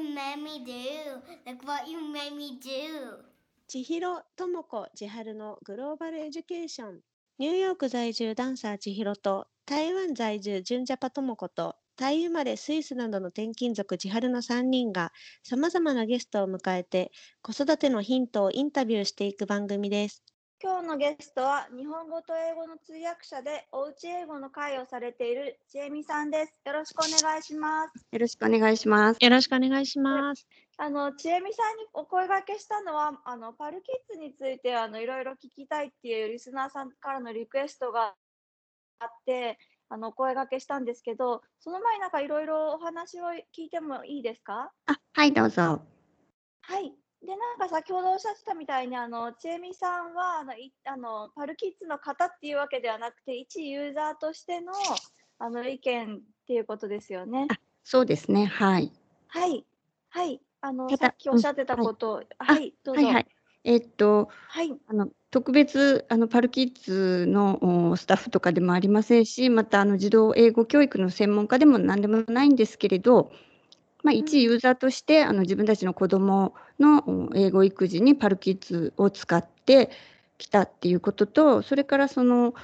you made me do? Look what you made me do? 千尋智子千春のグローバルエデュケーションニューヨーク在住ダンサー千尋と台湾在住純ジャパ智子とタイ生まれスイスなどの転勤族千春の3人がさまざまなゲストを迎えて子育てのヒントをインタビューしていく番組です。今日のゲストは日本語と英語の通訳者でおうち英語の会をされているちえみさんです。よろしくお願いします。よろしくお願いします。よろしくお願いします。あのちえみさんにお声掛けしたのはあのパルキッズについてあのいろいろ聞きたいっていうリスナーさんからのリクエストがあってあのお声掛けしたんですけどその前になんかいろいろお話を聞いてもいいですか？あ、はい、どうぞ。はい。で、なんか先ほどおっしゃってたみたいに、あの、ちえみさんは、あの、いあのパルキッズの方っていうわけではなくて、一ユーザーとしての、あの、意見っていうことですよね。そうですね。はい。はい。はい。あの、さっきおっしゃってたこと、あはい、どうぞ。はいはい。えっと、はい。あの特別あのパルキッズのおスタッフとかでもありませんし、またあの児童英語教育の専門家でも何でもないんですけれど、まあ、一ユーザーとしてあの自分たちの子どものお英語育児にパルキッズを使ってきたっていうこととそれからその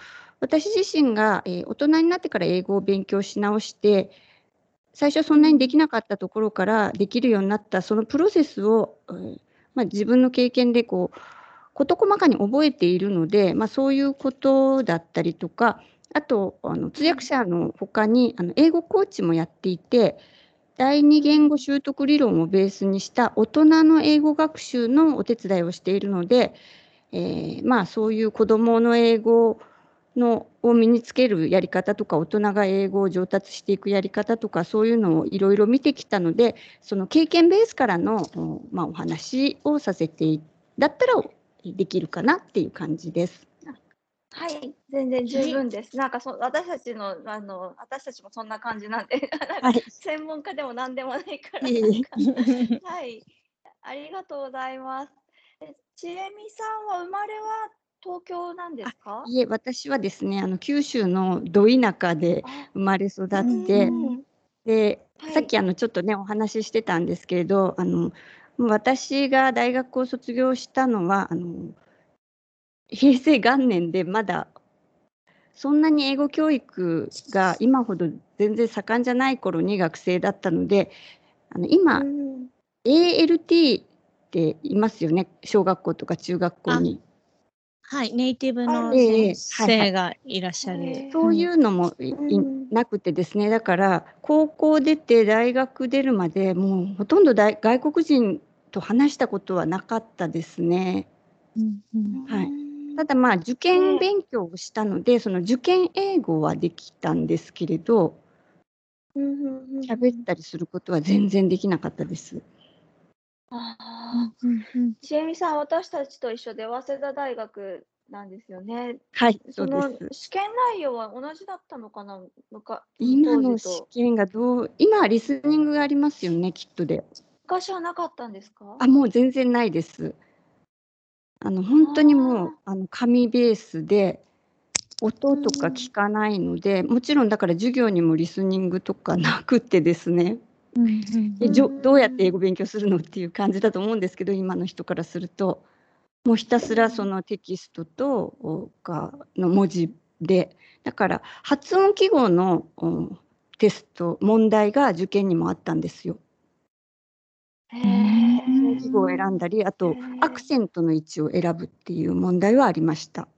私自身が、えー大人になってから英語を勉強し直して最初はそんなにできなかったところからできるようになったそのプロセスを、えーまあ、自分の経験でこう事細かに覚えているので、まあ、そういうことだったりとかあとあの通訳者の他にあの英語コーチもやっていて第二言語習得理論をベースにした大人の英語学習のお手伝いをしているので、えーまあそういう子どもの英語のを身につけるやり方とか大人が英語を上達していくやり方とかそういうのをいろいろ見てきたのでその経験ベースからの、まあ、お話をさせてだったらできるかなっていう感じです。はい。全然十分です。なんかそ、私たちの、あの、私たちもそんな感じなんで、はい、専門家でも何でもないから。はい、ありがとうございます。えちえみさんは生まれは東京なんですか？いえ私はですねあの九州のど田舎であ生まれ育って、うんで、はいさっきあのちょっとねお話ししてたんですけれどあの私が大学を卒業したのはあの平成元年でまだそんなに英語教育が今ほど全然盛んじゃない頃に学生だったのであの今、うん。ALT っていますよね。小学校とか中学校に。はい、ネイティブの先生がいらっしゃへるえ。そういうのもなくてですね。だから高校出て大学出るまでもうほとんど大外国人と話したことはなかったですね。うんうん。はい。うんただまあ受験勉強をしたのでその受験英語はできたんですけれど喋ったりすることは全然できなかったです。あちえみさん、私たちと一緒で早稲田大学なんですよね。はいそのです。試験内容は同じだったのかな、今の試験がどう今はリスニングがありますよねきっとで。昔はなかったんですか？あもう全然ないです。あの本当にもうあの紙ベースで音とか聞かないので、もちろんだから授業にもリスニングとかなくってですね。うんうんでじょどうやって英語勉強するのっていう感じだと思うんですけど今の人からすると。もうひたすらそのテキストとおかの文字で。だから発音記号のおテスト問題が受験にもあったんですよ。へうんえ記号を選んだりあとアクセントの位置を選ぶっていう問題はありました。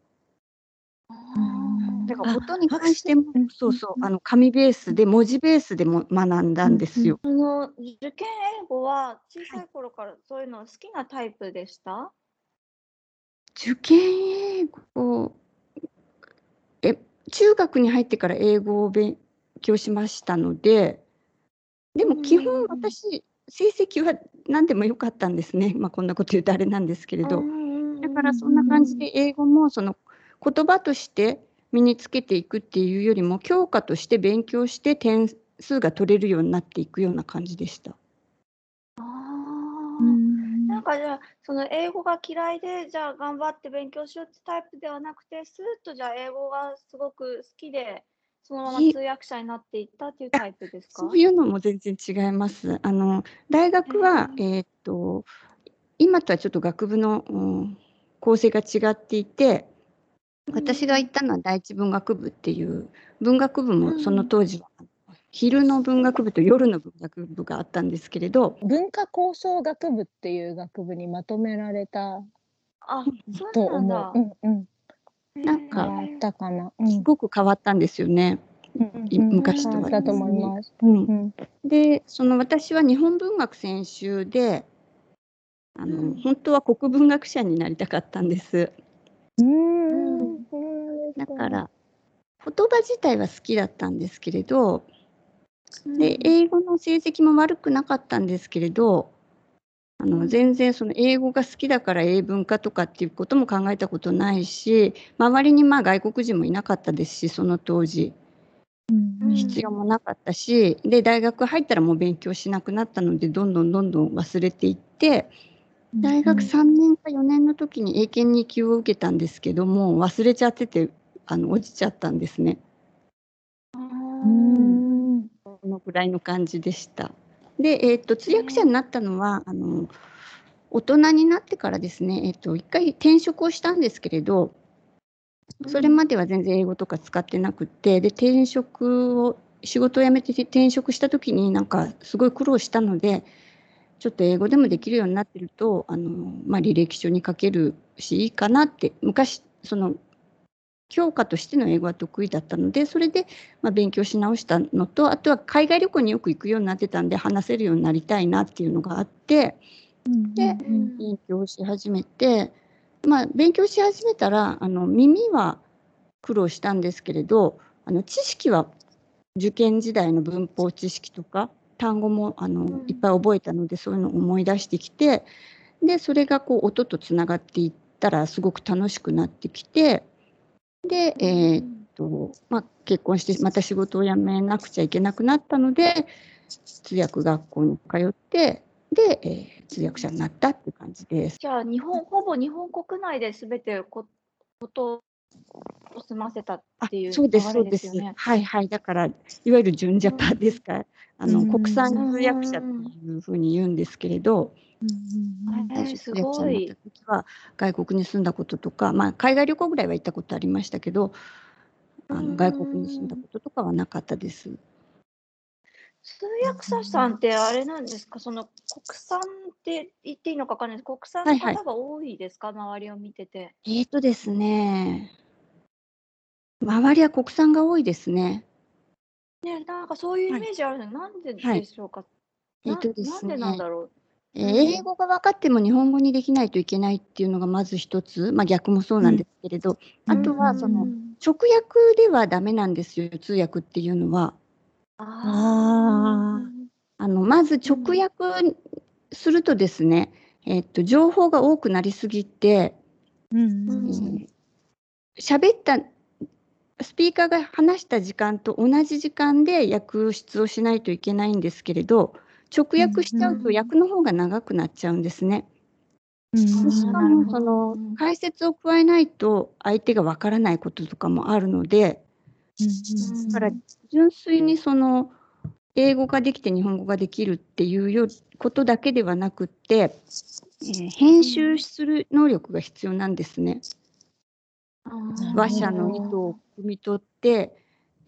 だから音に関してもうんそうそうあの紙ベースで文字ベースでも学んだんですよ。その受験英語は小さい頃からそういうの好きなタイプでした？受験英語え中学に入ってから英語を勉強しましたのででも基本私成績は何でもよかったんですね、まあ、こんなこと言うとあれなんですけれど。だからそんな感じで英語もその言葉として身につけていくっていうよりも教科として勉強して点数が取れるようになっていくような感じでした。なんかじゃあその英語が嫌いでじゃあ頑張って勉強しようってタイプではなくてスーッとじゃあ英語がすごく好きでそのままい通訳者になっていったっていうタイプですか？そういうのも全然違います。あの大学は、えーっと今とはちょっと学部の、うん構成が違っていて私が行ったのは第一文学部っていう文学部もその当時は昼の文学部と夜の文学部があったんですけれど文化構想学部っていう学部にまとめられたあ、そうとなんだ思。う。うんうん。なんかあったかな。うん。すごく変わったんですよね。い昔とは。でその私は日本文学専修であの、うん。本当は国文学者になりたかったんです。うん。だから言葉自体は好きだったんですけれどで英語の成績も悪くなかったんですけれどあの全然その英語が好きだから英文化とかっていうことも考えたことないし周りにまあ外国人もいなかったですしその当時うん必要もなかったしで大学入ったらもう勉強しなくなったのでどんどんどんどん忘れていって大学3年か4年の時に英検2級を受けたんですけども忘れちゃっててあの落ちちゃったんですね。うん。このぐらいの感じでした。で、えー、と通訳者になったのはあの大人になってからですね、えー、と一回転職をしたんですけれどそれまでは全然英語とか使ってなくってで転職を仕事を辞めて転職した時になんかすごい苦労したのでちょっと英語でもできるようになってるとあの、まあ、履歴書に書けるしいいかなって昔その教科としての英語は得意だったのでそれでまあ、勉強し直したのとあとは海外旅行によく行くようになってたんで話せるようになりたいなっていうのがあってで勉強し始めて、まあ、勉強し始めたらあの耳は苦労したんですけれどあの知識は受験時代の文法知識とか単語もあの、うん。いっぱい覚えたのでそういうのを思い出してきてでそれがこう音とつながっていったらすごく楽しくなってきてで、えーとまあ、結婚してまた仕事を辞めなくちゃいけなくなったので通訳学校に通ってで、えー通訳者になったっていう感じです。じゃあ日本ほぼ日本国内で全てこことを済ませたっていうそうです、そうです。はいはい。だから、いわゆる純ジャパですか、あの、うん国際通訳者っていうふうに言うんですけれど、最へーす初通訳者ごいになった。時は、外国に住んだこととか、まあ、海外旅行ぐらいは行ったことありましたけど、あうんの外国に住んだこととかはなかったです。通訳者さんってあれなんですか、その国産って言っていいのか分かんないです。国産のはいはい方が多いですか、周りを見てて。えーとですね、周りは国産が多いですね。ね、なんかそういうイメージあるの、なんではいでしょうか？えなーとですねなんでなんだろう？えー英語が分かっても日本語にできないといけないっていうのがまず一つ、まあ、逆もそうなんですけれど、あとはそのうん直訳ではダメなんですよ通訳っていうのは。ああのまず直訳するとですね、えっと情報が多くなりすぎてうん。えー喋、ったスピーカーが話した時間と同じ時間で訳出をしないといけないんですけれど直訳しちゃうとうん訳の方が長くなっちゃうんですね。うんしかもそのうん解説を加えないと相手がわからないこととかもあるのでだから純粋にその英語ができて日本語ができるっていうよことだけではなくって、えー編集する能力が必要なんですね。話者の意図を汲み取って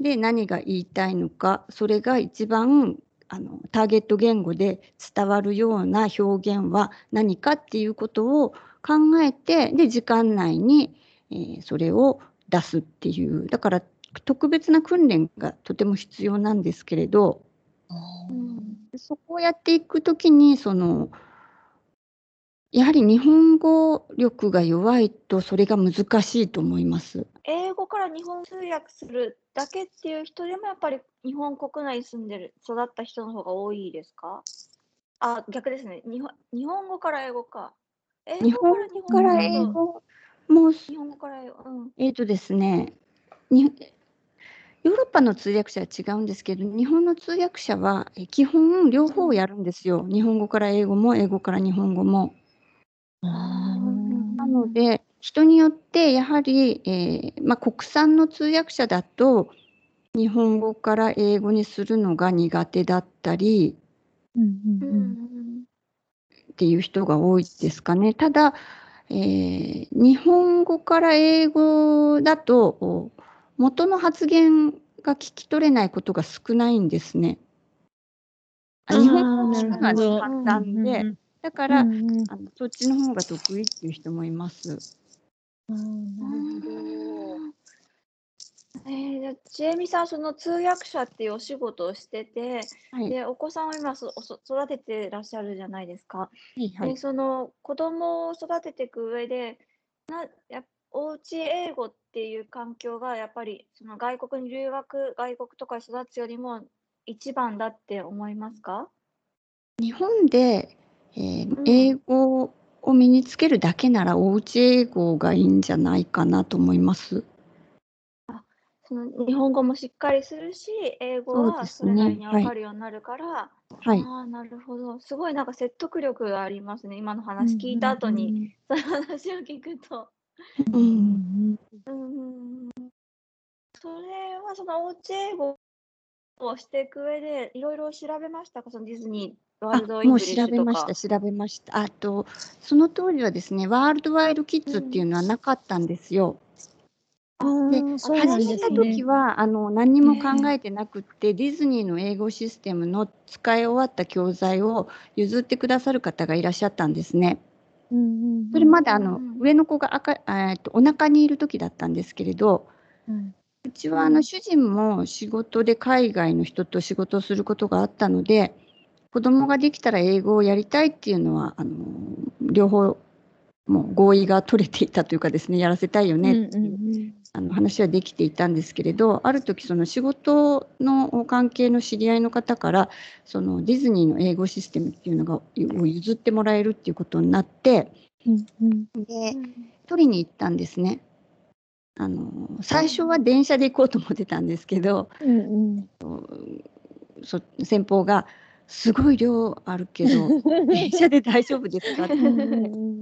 で何が言いたいのかそれが一番あのターゲット言語で伝わるような表現は何かっていうことを考えてで時間内に、えーそれを出すっていう。だから特別な訓練がとても必要なんですけれど。そこをやっていくときにそのやはり日本語力が弱いとそれが難しいと思います。英語から日本通訳するだけっていう人でもやっぱり日本国内に住んでる育った人の方が多いですか？あ逆ですね。日本日本語から英語か。英日本語から英語も日本語から英語うんえーとですねにヨーロッパの通訳者は違うんですけど日本の通訳者はえ基本両方やるんですよ。日本語から英語も英語から日本語も。なので人によってやはり、えーまあ、国産の通訳者だと日本語から英語にするのが苦手だったりうんううんうんんっていう人が多いですかね。ただ、えー日本語から英語だとお元の発言が聞き取れないことが少ないんですね。あ日本語を聞くの簡単うんで、うんだから、うんうんあのそっちの方が得意っていう人もいます。あーなるほど。えー、じゃあちえみさん、その通訳者っていうお仕事をしてて、はい、で、お子さんを今そ育ててらっしゃるじゃないですか。はい、はいで、。その子供を育てていく上で、な、やっおうち英語っていう環境がやっぱりその外国に留学、外国とかに育つよりも一番だって思いますか？日本で、えーうん英語を身につけるだけなら、おうち英語がいいんじゃないかなと思います。その日本語もしっかりするし、英語はそれなりにはいわかるようになるから、はい。ああ、なるほど。すごいなんか説得力がありますね。今の話聞いた後に、そういう話を聞くと。ううんんうん。それはそのおうち英語をしていく上で、いろいろ調べましたか？そのディズニー、ワールドインもうグリッシュとか。調べました、調べました。あと、その当時はですね、ワールドワイドキッズっていうのはなかったんですよ。あーそうなん始めた。時は、あの、何にも考えてなくって、ディズニーの英語システムの使い終わった教材を譲ってくださる方がいらっしゃったんですね。うんうんそれまであの、うん上の子が赤えーとお腹にいる時だったんですけれど、うんうちはあの主人も仕事で海外の人と仕事をすることがあったので、子供ができたら英語をやりたいっていうのは、あの両方もう合意が取れていたというかですね、やらせたいよねっていう、うんあの話はできていたんですけれど、ある時その仕事の関係の知り合いの方から、そのディズニーの英語システムっていうのがを譲ってもらえるっていうことになって、うんうん。でうん取りに行ったんですね。あの最初は電車で行こうと思ってたんですけど、うん。そ先方が「すごい量あるけど 電車で大丈夫ですか?」って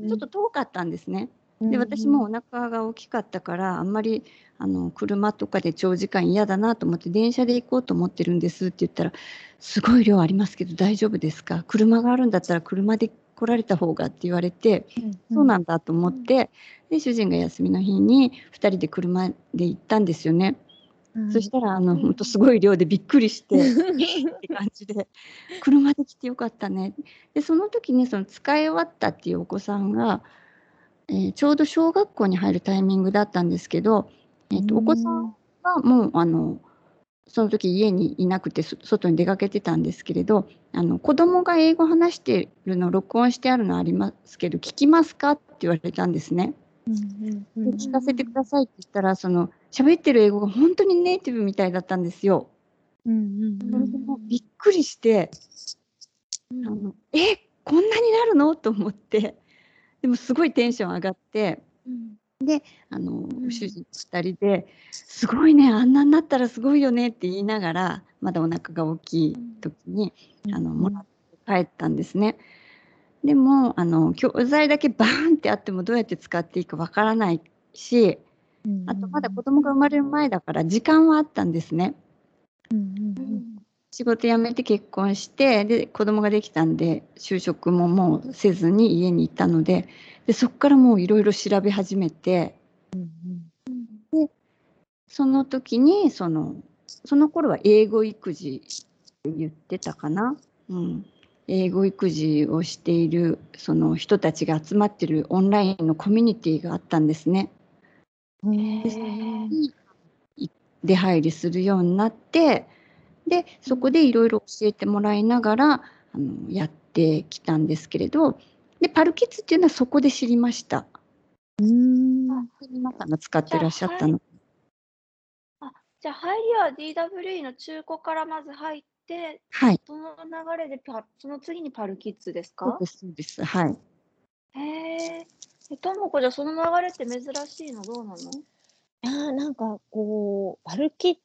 ちょっと遠かったんですね。うんで私もお腹が大きかったからあんまりあの車とかで長時間嫌だなと思って電車で行こうと思ってるんですって言ったら「すごい量ありますけど大丈夫ですか？車があるんだったら車で来られた方が」って言われてそうなんだと思って、で主人が休みの日に2人で車で行ったんですよね。うんそしたらあの本当すごい量でびっくりして って感じで車で来てよかったね。でその時にその使い終わったっていうお子さんが、えーちょうど小学校に入るタイミングだったんですけど、えーとお子さんはもうあのその時家にいなくてそ外に出かけてたんですけれどあの子供が英語話してるの録音してあるのありますけど聞きますか？って言われたんですね。うんうんで聞かせてくださいって言ったらその喋ってる英語が本当にネイティブみたいだったんですよ。うんうんうびっくりして、あのえこんなになるの？と思って。でもすごいテンション上がって。あの、ん。主人2人ですごいねあんなになったらすごいよねって言いながらまだお腹が大きい時に、あのもらって帰ったんですね。でもあの教材だけバーンってあってもどうやって使っていいかわからないしあとまだ子供が生まれる前だから時間はあったんですね。仕事辞めて結婚してで子供ができたんで就職ももうせずに家にいたのででそこからもういろいろ調べ始めてその時にそのその頃は英語育児って言ってたかな、うん、英語育児をしているその人たちが集まってるオンラインのコミュニティがあったんですね。出入りするようになってでそこでいろいろ教えてもらいながらあのやってきたんですけれどでパルキッズっていうのはそこで知りました。うん皆さんが使ってらっしゃったの。じゃあ入りは DWE の中古からまず入って、はい、その流れでパその次にパルキッズですか？そうですそうです。はい。へえ。えともこじゃあその流れって珍しいのどうなの？いやーなんかこうパルキッ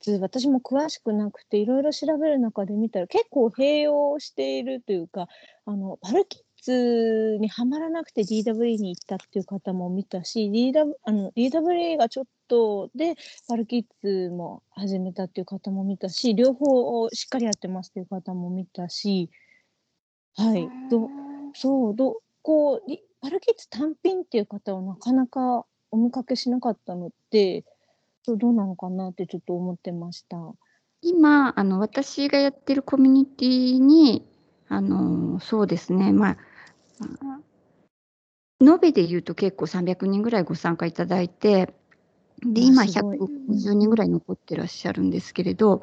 ズ私も詳しくなくていろいろ調べる中で見たら結構併用しているというかあのパルキッツにはまらなくて DWE に行ったっていう方も見たし、DW あの DWE がちょっとでパルキッズも始めたっていう方も見たし、両方をしっかりやってますっていう方も見たし、はい、どそうどこうリパルキッズ単品っていう方はなかなかお見かけしなかったので、そうどうなのかなってちょっと思ってました。今、あの、私がやってるコミュニティに、あの、そうですね、まあ、延べで言うと結構300人ぐらいご参加いただいて、で、今あすごい150人ぐらい残ってらっしゃるんですけれど、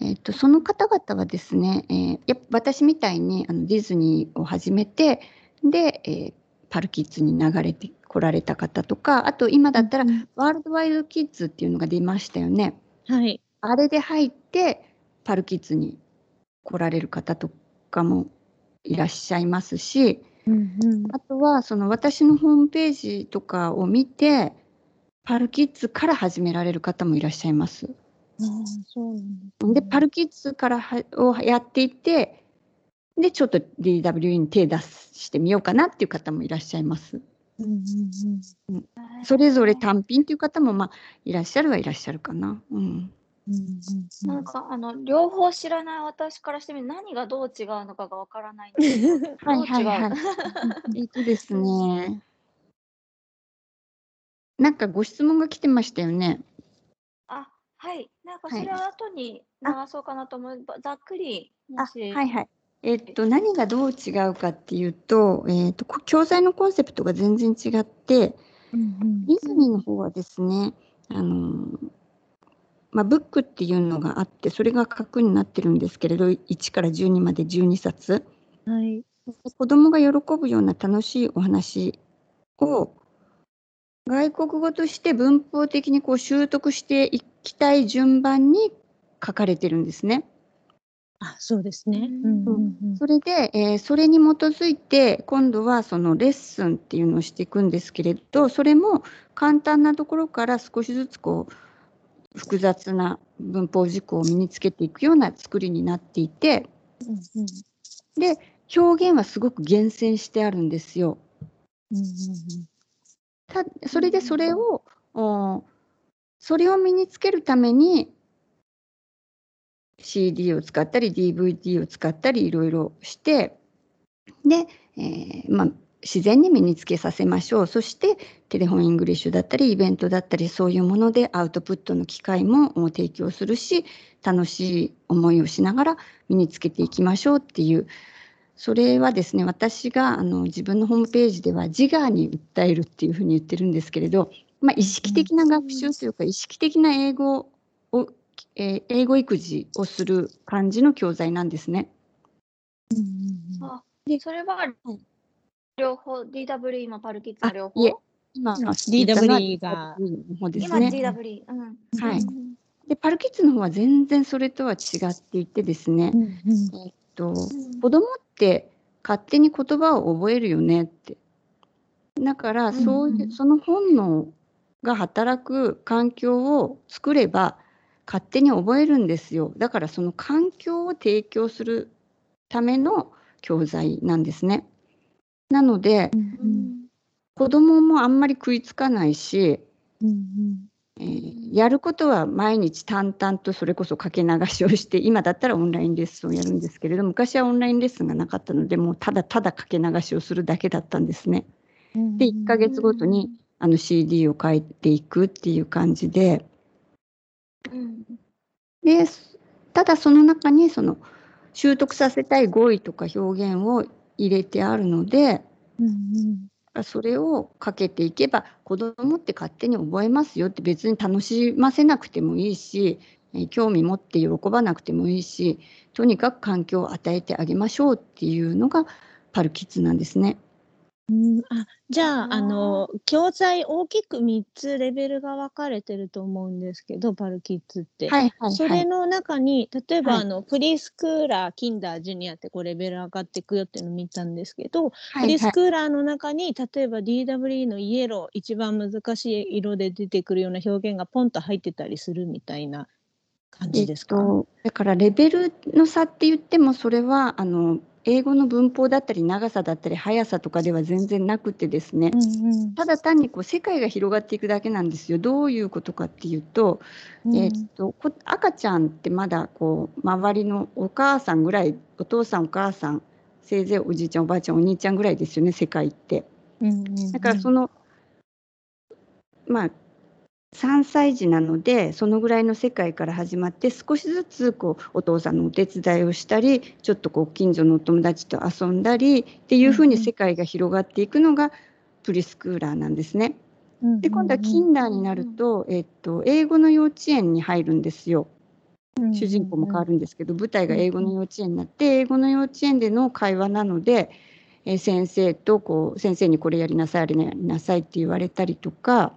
えっと、その方々はですね、えーや私みたいにあのディズニーを始めて、で、えーパルキッズに流れてこられた方とか、あと今だったら、うんワールドワイドキッズっていうのが出ましたよね。はい。あれで入って、パルキッズに来られる方とかもいらっしゃいますし、うんうんあとはその私のホームページとかを見て、パルキッズから始められる方もいらっしゃいます。ああ、そうなんですねで、パルキッズからはをやっていて、で、ちょっと DWE に手出してみようかなっていう方もいらっしゃいます。うんうんうんそれぞれ単品っていう方もまあいらっしゃるはいらっしゃるかな。うん。うんうんうんなんかあの両方知らない私からしてみる何がどう違うのかがわからないんですけど はいはいはい えっとですね。なんかご質問が来てましたよね。あはいなんかはいそれは後に流そうかなと思う、ざっくりもあしはいはい。えっと何がどう違うかっていうと、えっとこ教材のコンセプトが全然違って、うんディズニーの方はですね、あのまあ、ブックっていうのがあって、それが核になってるんですけれど、1から12まで12冊。うんはい。子供が喜ぶような楽しいお話を外国語として文法的にこう習得していきたい順番に書かれてるんですね。あ、そうですね。ううんんうんうん。それで、えーそれに基づいて今度はそのレッスンっていうのをしていくんですけれどそれも簡単なところから少しずつこう複雑な文法事項を身につけていくような作りになっていてうんうん。で表現はすごく厳選してあるんですよ。うんうんたそれでそれを、おそれを身につけるために CD を使ったり DVD を使ったりいろいろしてで、えーまあ、自然に身につけさせましょう。そして Telephone English だったりイベントだったりそういうものでアウトプットの機会も提供するし楽しい思いをしながら身につけていきましょうっていう。それはですね私があの自分のホームページでは自我に訴えるっていうふうに言ってるんですけれど、まあ、意識的な学習というか意識的な英語、えー英語育児をする感じの教材なんですね。うんうんあでそれははい。両方 DWE もパルキッズもあ両方？いえ。今、うん DWE がの方です今ね。DWE、うん、はい。うんでパルキッズの方は全然それとは違っていてですね、うんうん。えっとうん。子供って勝手に言葉を覚えるよねって。だからそういう、うん。うんその本能が働く環境を作れば勝手に覚えるんですよ。だからその環境を提供するための教材なんですね。なのでうんうん子供もあんまり食いつかないし、うんうんえーやることは毎日淡々とそれこそかけ流しをして今だったらオンラインレッスンをやるんですけれど昔はオンラインレッスンがなかったのでもうただただかけ流しをするだけだったんですね。うんで1ヶ月ごとにあの CD を変えていくっていう感じでうんでただその中にその習得させたい語彙とか表現を入れてあるのでうんうんそれをかけていけば子供って勝手に覚えますよって別に楽しませなくてもいいしえー興味持って喜ばなくてもいいしとにかく環境を与えてあげましょうっていうのがパルキッズなんですね。うんあじゃああの教材大きく3つレベルが分かれてると思うんですけどパルキッズって。はいはいそはい。れの中に例えば、はいあのプリスクーラーキンダージュニアってこうレベル上がっていくよっていうのを見たんですけど、はいはいプリスクーラーの中に例えば DWE のイエロー一番難しい色で出てくるような表現がポンと入ってたりするみたいな感じですか、と、だからレベルの差って言ってもそれはあの英語の文法だったり長さだったり速さとかでは全然なくてですね、うんただ単にこう世界が広がっていくだけなんですよ。どういうことかっていうと、うんえーっとこ赤ちゃんってまだこう周りのお母さんぐらいお父さんお母さんせいぜいおじいちゃんおばあちゃんお兄ちゃんぐらいですよね世界って。うんだからその、まあ3歳児なのでそのぐらいの世界から始まって少しずつこうお父さんのお手伝いをしたりちょっとこう近所のお友達と遊んだりっていうふうに世界が広がっていくのがプリスクーラーなんですね。で今度はキンダーになると、えっと、英語の幼稚園に入るんですよ。主人公も変わるんですけど舞台が英語の幼稚園になって英語の幼稚園での会話なので、えー先生とこう先生にこれやりなさいあれやりなさいって言われたりとか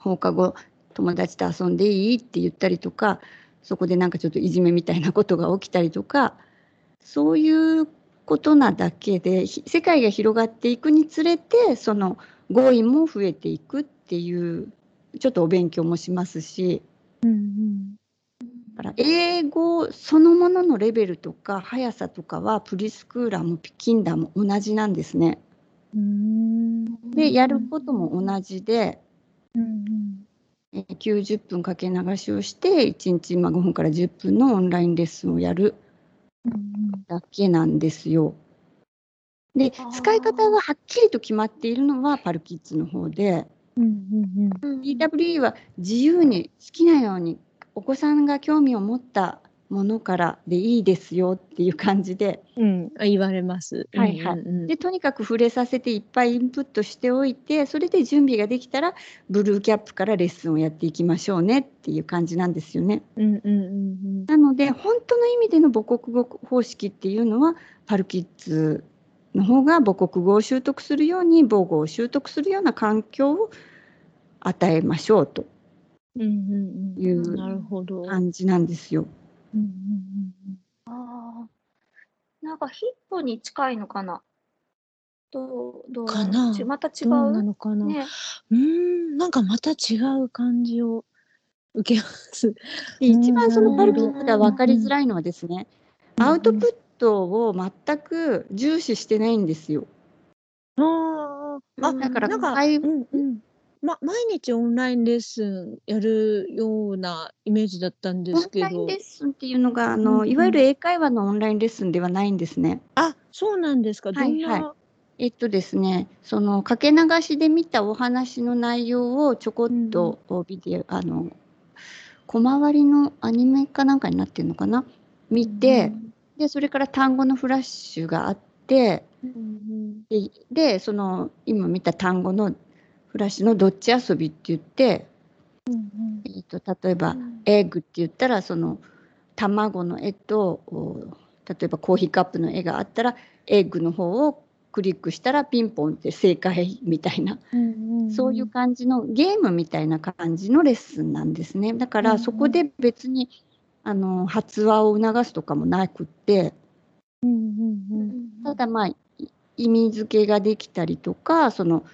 放課後友達と遊んでいいって言ったりとかそこでなんかちょっといじめみたいなことが起きたりとかそういうことなだけでひ世界が広がっていくにつれてその語彙も増えていくっていうちょっとお勉強もしますし。だから英語そのもののレベルとか速さとかはプリスクーラーもキンダーも同じなんですね。でやることも同じで、えー90分かけ流しをして1日まあ5分から10分のオンラインレッスンをやるだけなんですよ。で使い方がはっきりと決まっているのはパルキッズの方で。DWE は自由に好きなようにお子さんが興味を持ったものからでいいですよっていう感じでうん、あ言われます。はいはいうんうんでとにかく触れさせていっぱいインプットしておいてそれで準備ができたらブルーキャップからレッスンをやっていきましょうねっていう感じなんですよね。うんうんうんなので本当の意味での母国語方式っていうのはパルキッズの方が母国語を習得するように母語を習得するような環境を与えましょうとうんうんうんいうんうなるほど。感じなん。うんうんあーなんかヒップに近いのかな？どうどうかなちまた違う？んどうなうのかな？ねうーん、なんかまた違う感じを受けます。で一番そのパルキうんッズが分かりづらいのはですねうんアウトプットを全く重視してないんですよ。ああ、あ、だからなんか、会うんうん。ま、毎日オンラインレッスンやるようなイメージだったんでオンすけどラインレ。ッスンっていうのがあうんうんのいわゆる英会話のオンラインレッスンではないんですね。あ、そうなんですか。どんはいな。えっとですね、そのかけ流しで見たお話の内容をちょこっとビデオ、あの小回りのアニメかなんかになってるのかな？見て、でそれから単語のフラッシュがあってうんででその今見た単語のフラッシュのどっち遊びって言って、うんうん。えっと例えば「エッグ」って言ったらその卵の絵とお例えばコーヒーカップの絵があったらエッグの方をクリックしたらピンポンって正解みたいな、うんんそういう感じのゲームみたいな感じのレッスンなんですね。だからそこで別にあの発話を促すとかもなくってうんうんうん。ただまあい意味付けができたりとかその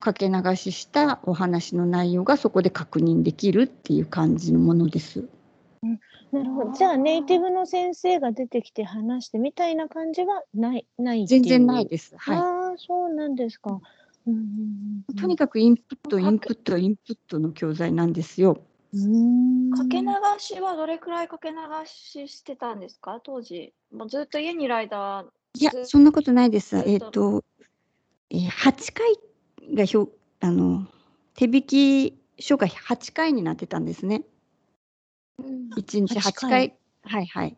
かけ流ししたお話の内容がそこで確認できるっていう感じのものです。なるほど。じゃあネイティブの先生が出てきて話してみたいな感じはないない全然ないです。はい。ああ、そうなんですか。うんうんうん、とにかくインプット、インプット、インプットの教材なんですよ。うーんかけ流しはどれくらいかけ流ししてたんですか？当時もうずっと家にいる間いやそんなことないです。えっ、と、えー、8回がひょあの手引き書が8回になってたんですね。1日8 8回回。はいはい。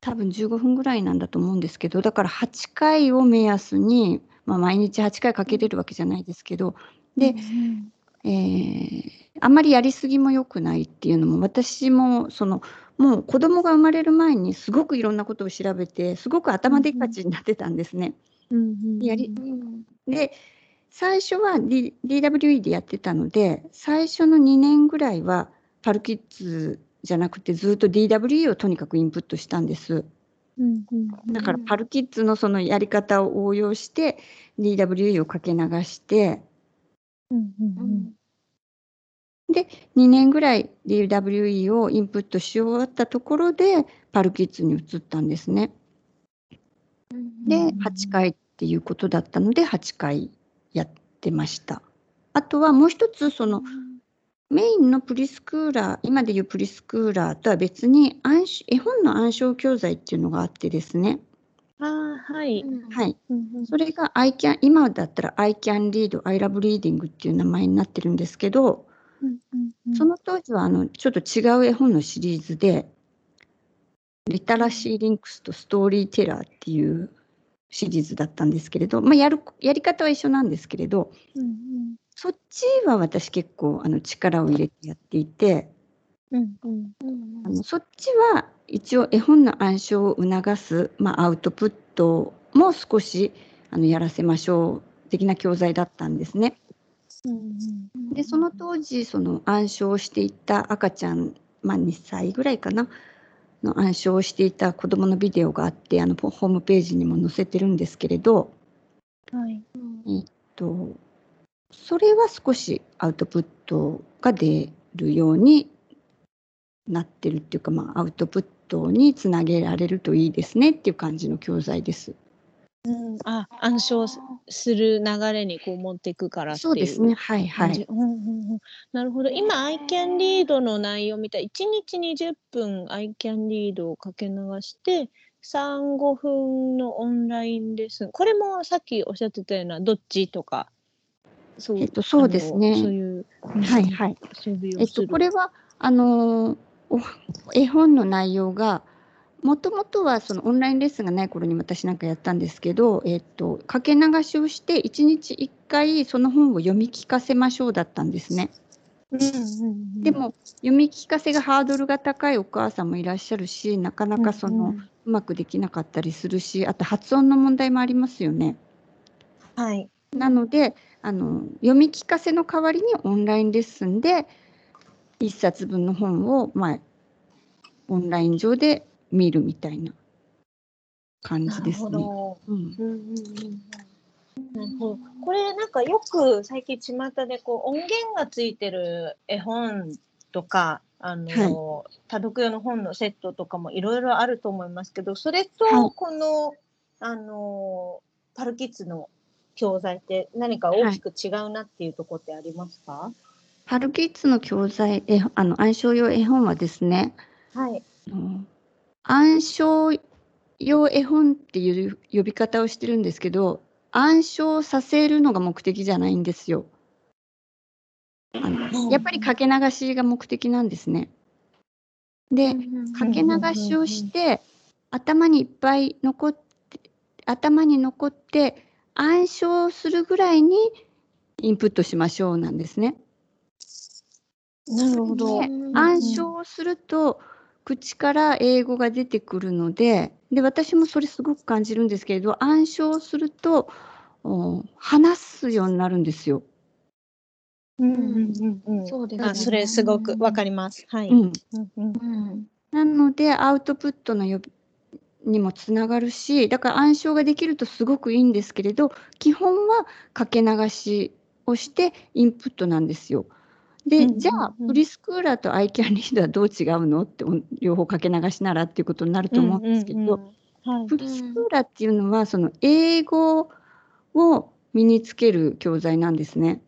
多分15分ぐらいなんだと思うんですけど、だから8回を目安に、まあ、毎日8回かけれるわけじゃないですけど、で、うんえーあんまりやりすぎも良くないっていうのも私もそのもう子供が生まれる前にすごくいろんなことを調べてすごく頭でっかちになってたんですね。うんうんやりうんで最初は、D、DWE でやってたので最初の2年ぐらいはパルキッズじゃなくてずっと DWE をとにかくインプットしたんです。うんうんだからうんパルキッズのそのやり方を応用して DWE をかけ流して。うんうん2年ぐらい DWE をインプットし終わったところでパルキッズに移ったんですね。で8回っていうことだったので8回やってました。あとはもう一つそのメインのプリスクーラー今でいうプリスクーラーとは別に暗唱絵本の暗唱教材っていうのがあってですねああ、はい。はいそれが I can 今だったら I can read I love reading っていう名前になってるんですけどその当時はあのちょっと違う絵本のシリーズでリタラシーリンクスとストーリーテラーっていうシリーズだったんですけれど、まあ、やるやり方は一緒なんですけれどうんそっちは私結構あの力を入れてやっていてうんうん。あのそっちは一応絵本の暗唱を促す、まあ、アウトプットも少しあのやらせましょう的な教材だったんですね。うんでその当時その暗唱をしていた赤ちゃん、まあ、2歳ぐらいかなの暗唱をしていた子どものビデオがあってあのホームページにも載せてるんですけれど、はい。えっと、それは少しアウトプットが出るようになってるっていうか、まあ、アウトプットにつなげられるといいですねっていう感じの教材です。うん、あ、暗唱すする流れにこう持っていくからっていう。そうですね。はいはい。うんうんうん、なるほど。今、I can read の内容みたい。1日20分 I can read をかけ流して、3、5分のオンラインレッスン。これもさっきおっしゃってたような、どっちとか。そうえっとそうですねそういう。はいはい。えっと、これはあのーお絵本の内容がもともとはそのオンラインレッスンがない頃に私なんかやったんですけど、えっと、かけ流しをして1日1回その本を読み聞かせましょうだったんですね。うんうんうん、でも読み聞かせがハードルが高いお母さんもいらっしゃるしなかなかその、うまくできなかったりするしあと発音の問題もありますよね。はい。なのであの読み聞かせの代わりにオンラインレッスンで1冊分の本を、まあ、オンライン上で見るみたいな感じですね。ど。うんうんうんうんなるほど。これなんかよく最近巷でこう音源がついてる絵本とかあの、多読用の本のセットとかもいろいろあると思いますけど、それはいとこの、あのパルキッズの教材って何か大きく違うなっていうところってありますか？パルキッズの教材えあの暗唱用絵本はですねはい。暗唱用絵本っていう呼び方をしてるんですけど暗唱させるのが目的じゃないんですよ。あのやっぱりかけ流しが目的なんですね。で、かけ流しをして、頭にいっぱい残って、頭に残って、暗唱するぐらいにインプットしましょうなんですね。なるほど。で暗唱をすると、口から英語が出てくるので、で、私もそれすごく感じるんですけれど、暗唱をすると、お話すようになるんですよ。うんうんうんうん。そうですあ、それすごくわかります。はい。うん。うんうんうん。なのでアウトプットのよにもつながるしだから暗唱ができるとすごくいいんですけれど基本はかけ流しをしてインプットなんですよ。で、うんうんうんじゃあプリスクーラーと I can read はどう違うのってお両方かけ流しならっていうことになると思うんですけど。プリスクーラーっていうのはその英語を身につける教材なんですね。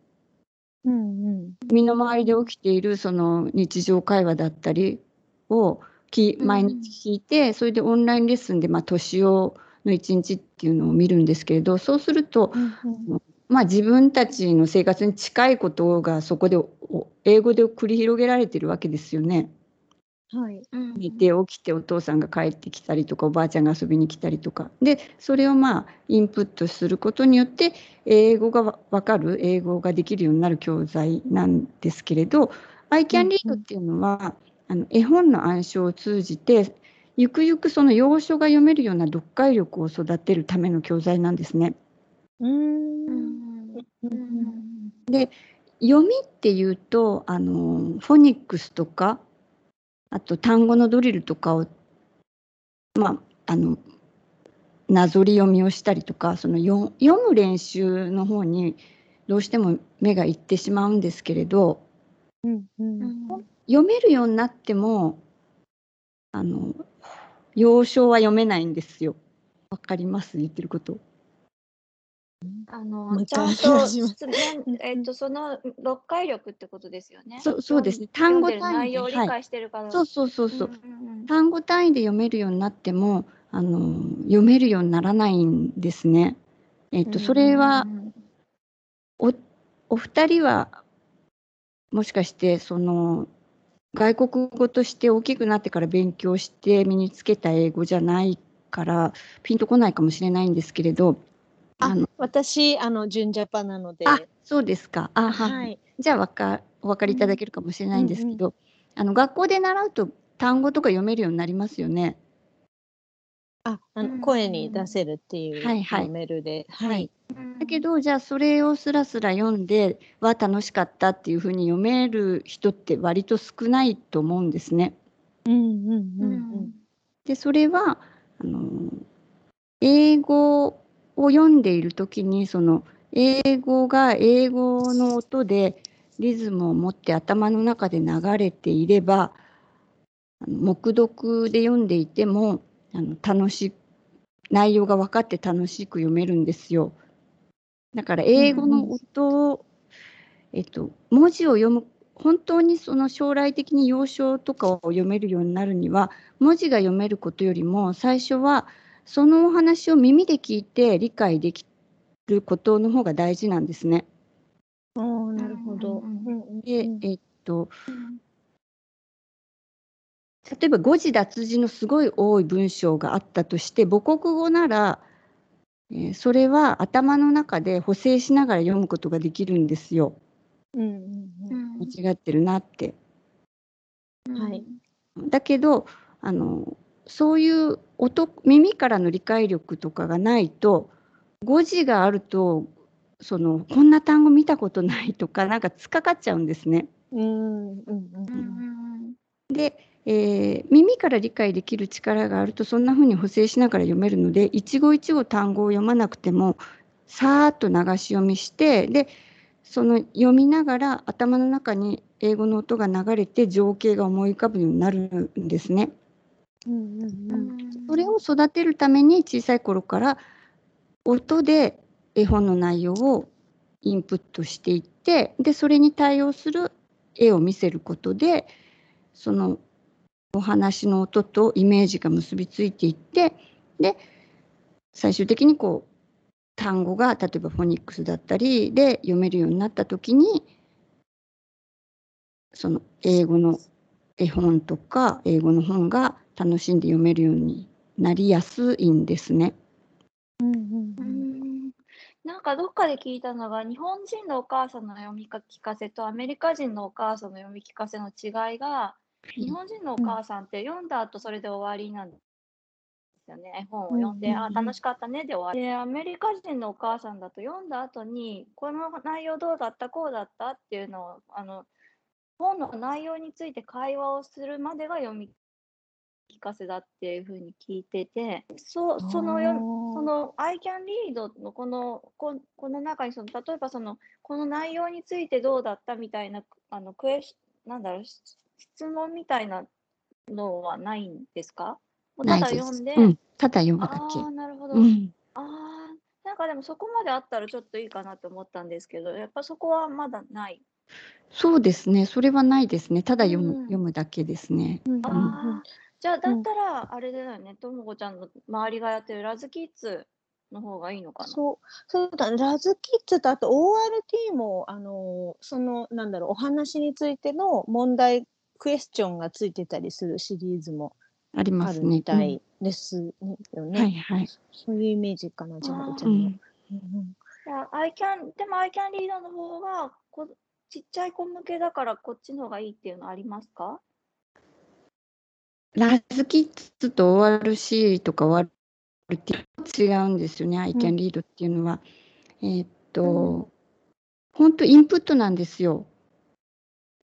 うんうん。身の回りで起きているその日常会話だったりをきうん毎日聞いて、それでオンラインレッスンでまあ年をの一日っていうのを見るんですけれどそうすると、まあ、自分たちの生活に近いことがそこでお英語で繰り広げられてるわけですよね。はい。寝て起きてお父さんが帰ってきたりとかおばあちゃんが遊びに来たりとかでそれをまあインプットすることによって英語がわ分かる英語ができるようになる教材なんですけれど「I can read」っていうのは、あの絵本の暗唱を通じてゆくゆくその要所が読めるような読解力を育てるための教材なんですね。うーん。うん読みっていうとあのフォニックスとかあと単語のドリルとかをまああのなぞり読みをしたりとかそのよ読む練習の方にどうしても目がいってしまうんですけれどうんうん。読めるようになってもあの要所は読めないんですよ。わかります？言ってること。あのちゃん回と えっとその読解力ってことですよね。そうそうですね単語単位で解してるかどうか。そうそうそうそう。んんん単語単位で読めるようになってもあの読めるようにならないんですね。えっとそれはうんうんうんおお二人はもしかしてその外国語として大きくなってから勉強して身につけた英語じゃないからピンとこないかもしれないんですけれどあの私、あの、純ジャパなので。あそうですかあは、はい。じゃあわかお分かりいただけるかもしれないんですけど、あの学校で習うと単語とか読めるようになりますよね。あ、あうんの、声に出せるっていう、はいはいメールで。はいはい。だけどじゃあそれをスラスラ読んでは楽しかったっていうふうに読める人って割と少ないと思うんですね。うんうんううんうん。でそれはあの英語を読んでいる時にその英語が英語の音でリズムを持って頭の中で流れていれば黙読で読んでいてもあの楽し内容が分かって楽しく読めるんですよ。だから英語の音を、えっと、文字を読む本当にその将来的に要所とかを読めるようになるには文字が読めることよりも最初はそのお話を耳で聞いて理解できることの方が大事なんですね。ああ、なるほど。でうん、えっと例えば誤字脱字のすごい多い文章があったとして母国語なら、えーそれは頭の中で補正しながら読むことができるんですよ。うんうんうん。間違ってるなって。はいだけどあのそういう音耳からの理解力とかがないと語字があるとそのこんな単語見たことないとかなんか突っかかっちゃうんですね。うんうんうんうんうんで、えー耳から理解できる力があるとそんな風に補正しながら読めるので一語一語単語を読まなくてもさーっと流し読みしてでその読みながら頭の中に英語の音が流れて情景が思い浮かぶようになるんですね。うんうんううんん。それを育てるために小さい頃から音で絵本の内容をインプットしていってでそれに対応する絵を見せることでそのお話の音とイメージが結びついていってで最終的にこう単語が例えばフォニックスだったりで読めるようになった時にその英語の絵本とか英語の本が楽しんで読めるようになりやすいんですね。うんうんなんかどっかで聞いたのが日本人のお母さんの読み聞かせとアメリカ人のお母さんの読み聞かせの違いが日本人のお母さんって読んだ後それで終わりなんですよね。絵本を読んで、うんあ楽しかったねで終わり。でアメリカ人のお母さんだと読んだ後にこの内容どうだったこうだったっていうのをあの本の内容について会話をするまでが読み聞かせだっていうふうに聞いててそうその読みその I can read のこのここの中にその例えばそのこの内容についてどうだったみたいなあのクエスなんだろうし質問みたいなのはないんですか？ただ読んで、うん、ただ読むだあけ。あなるほど、うん、ああなんかでもそこまであったらちょっといいかなと思ったんですけどやっぱそこはまだない。そうですね。それはないですね。ただ読む、うん。読むだけですね。うんじゃあだったらあれだよねともこちゃんの周りがやってるラズキッズの方がいいのかな？そう、そうだ、ラズキッズとあと ORT も、あの、その、なんだろう、お話についての問題、クエスチョンがついてたりするシリーズもありまあすね。るみたいですようんね。はいはい。そういうイメージかな、じゃあ、ちゃの。うんん、うんいや I can でも I can read の方がこちっちゃい子向けだからこっちの方がいいっていうのありますか？ラズキッズと ORC とか ORT 違うんですよね。I can read っていうのは。えーっと、本当インプットなんですよ。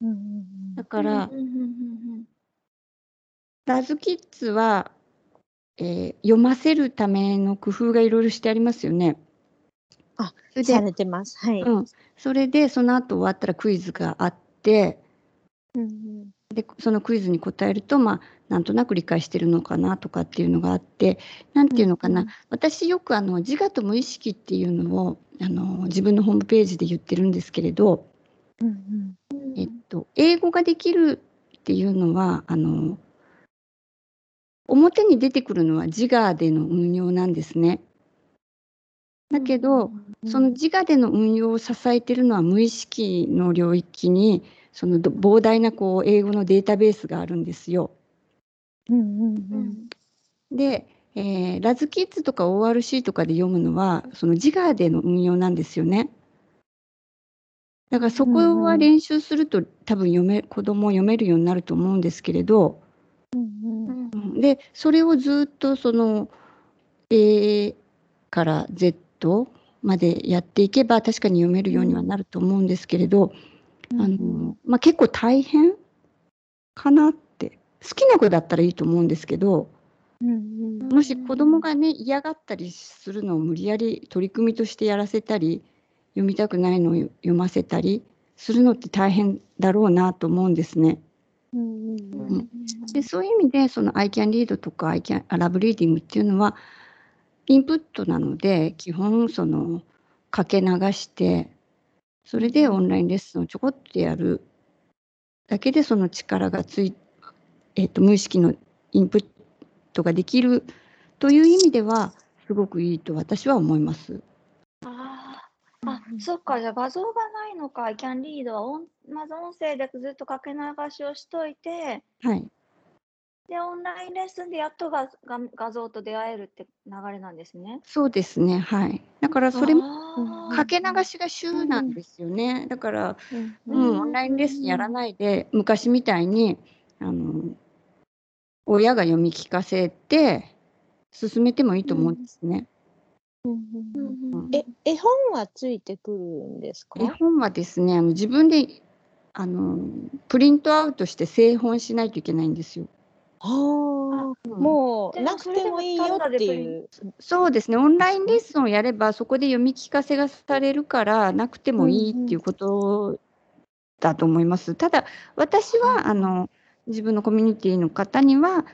うんうんだから、うんうんうんラズキッズは、えー読ませるための工夫がいろいろしてありますよね。あさで、れてます。はい。うん、それでその後終わったらクイズがあって、うんうんでそのクイズに答えると、まあ、なんとなく理解してるのかなとかっていうのがあってなんていうのかな、うん。私よくあの自我と無意識っていうのをあの自分のホームページで言ってるんですけれど、うんえっと、英語ができるっていうのはあの表に出てくるのは自我での運用なんですね。だけど、その自我での運用を支えてるのは無意識の領域にそのど膨大なこう英語のデータベースがあるんですよ。うんうんで、えーラズキッズとか ORC とかで読むのはその自我での運用なんですよね。だからそこは練習すると多分読め子供読めるようになると思うんですけれど、うんうん。うん。でそれをずっとその A から Z までやっていけば確かに読めるようにはなると思うんですけれど、あのまあ、結構大変かなって。好きな子だったらいいと思うんですけどうんうん。もし子供がね嫌がったりするのを無理やり取り組みとしてやらせたり読みたくないのを読ませたりするのって大変だろうなと思うんですね。うんでそういう意味でその I can read とか I can あラブリーディングっていうのはインプットなので基本そのかけ流してそれでオンラインレッスンをちょこっとやるだけでその力がつい、えっと無意識のインプットができるという意味ではすごくいいと私は思います。あー。あ、そっか、じゃあ画像がないのか、I can read は音まず音声でずっとかけ流しをしといて、はい、で、オンラインレッスンでやっとがが画像と出会えるって流れなんですね。そうですね。はい。だからそれもかけ流しが週なんですよね。だからうんうん、オンラインレッスンやらないで、昔みたいに、あの、親が読み聞かせて、進めてもいいと思うんですね。うんううんんうんえ絵本はついてくるんですか？絵本はですね、あの自分で、あの、プリントアウトして製本しないといけないんですよ。ああもうなくてもいいよっていう。そうですね、オンラインレッスンをやれば、そこで読み聞かせがされるから、なくてもいいっていうことだと思います。ただ、私は、あの、自分のコミュニティの方には、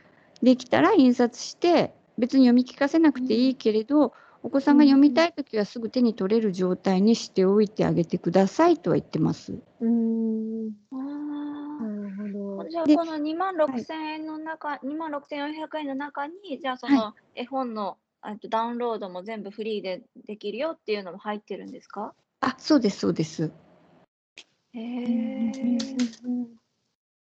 できたら印刷して、別に読み聞かせなくていいけれど、お子さんが読みたいときはすぐ手に取れる状態にしておいてあげてくださいとは言ってます。うーんじゃあこの2万6000円の中、2万6400円の中に、じゃあその絵本の、あとダウンロードも全部フリーでできるよっていうのも入ってるんですか？あ、そうです、そうです。へえ。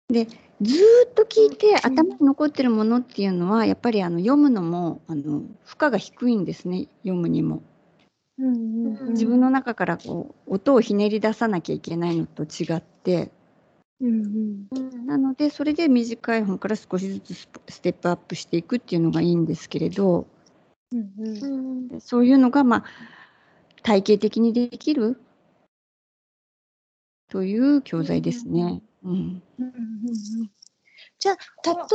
でずーっと聞いて頭に残ってるものっていうのはやっぱりあの読むのもあの負荷が低いんですね読むにも。自分の中からこう音をひねり出さなきゃいけないのと違ってうんうん。なのでそれで短い本から少しずつスポステップアップしていくっていうのがいいんですけれど。うんうん。うんそういうのがまあ体系的にできる？という教材ですね。うんうんうん。うん。じゃあ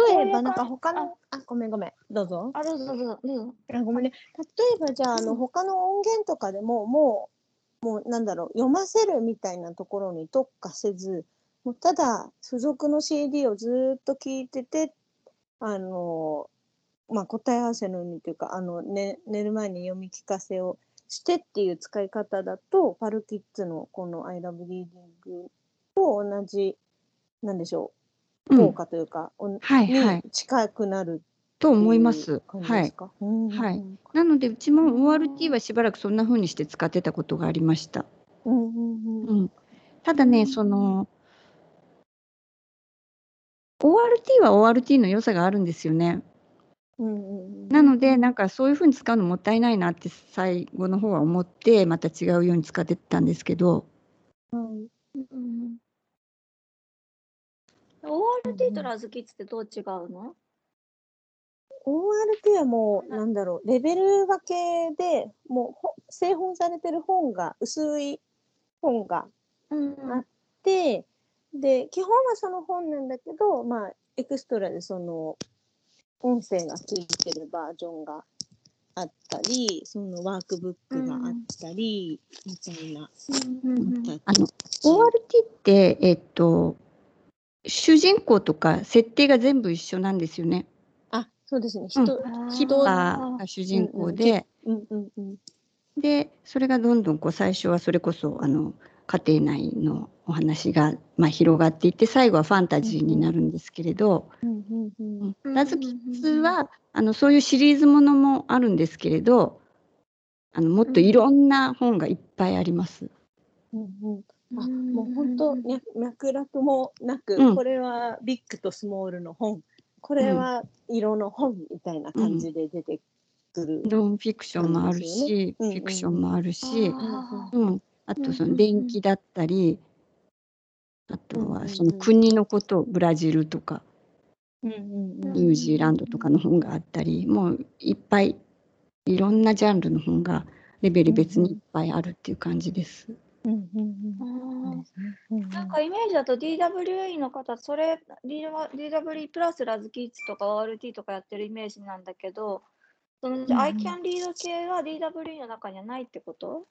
例えばなんか他のあごめんごめん。どうぞ。あ、どうぞどうぞ。どうぞ。あごめんね。例えばじゃああの他の音源とかでももうもうなんだろう読ませるみたいなところに特化せずもうただ付属の CD をずーっと聞いててあのまあ答え合わせのようにというかあの、ね、寝る前に読み聞かせをしてっていう使い方だとパルキッズのこの I love reading と同じなんでしょううん。効果というか、おはいはい。に近くなると思います。はいはいなのでうちも ORT はしばらくそんな風にして使ってたことがありました。うんうん。うんうん、ただね、その ORT は ORT の良さがあるんですよね。うんうんなので、なんかそういう風に使うのもったいないなって最後の方は思って、また違うように使ってたんですけど、うんうん。ORT とラズキッズってどう違うの？ORT はもう、なんだろう、レベル分けで、もうほ製本されてる本が、薄い本がうんあで、で、基本はその本なんだけど、まあ、エクストラでその、音声がついてるバージョンがあったり、そのワークブックがあったり、みたいな。うんうんまたあの ORT って、えっと、主人公とか設定が全部一緒なんですよね。あ、そうですね。うん人、ヒッ人ターが主人公で、うんうんうん。でそれがどんどんこう最初はそれこそあの家庭内のお話が、まあ、広がっていって最後はファンタジーになるんですけれど、うんうんうんうんラズキッズはあのそういうシリーズものもあるんですけれどあのもっといろんな本がいっぱいあります。うんうんあもう本当脈脈絡もなく、うんこれはビッグとスモールの本これは色の本みたいな感じで出てくる。ノンフィクションもあるし、うんフィクションもあるし、あうん、あとその電気だったり、あとうんうんうん。はその国のことブラジルとかうんうんうん。ニュージーランドとかの本があったりもういっぱいいろんなジャンルの本がレベル別にいっぱいあるっていう感じです。うんうんうん。ー。うん。うんなんかイメージだと DWE の方、それ DWE プラスラズキッズとか ORT とかやってるイメージなんだけど、そのんうん。I can read 系は DWE の中にはないってこと？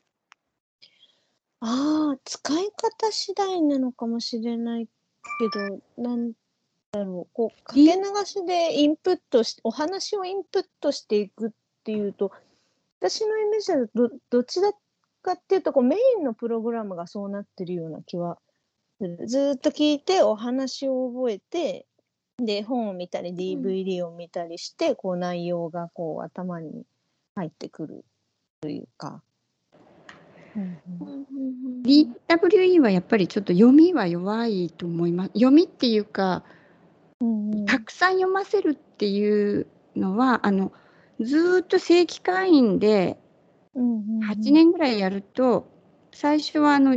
ああ、使い方次第なのかもしれないけど、なんだろう、こう、かけ流しでインプットし、お話をインプットしていくっていうと、私のイメージはどどちだかっていうと、こうメインのプログラムがそうなってるような気はする。ずっと聞いて、お話を覚えて、で、本を見たり、DVD を見たりして、こう内容がこう頭に入ってくるというか。DWE はやっぱりちょっと読みは弱いと思います。読みっていうかたくさん読ませるっていうのはあのずーっと正規会員で8年ぐらいやると最初はあの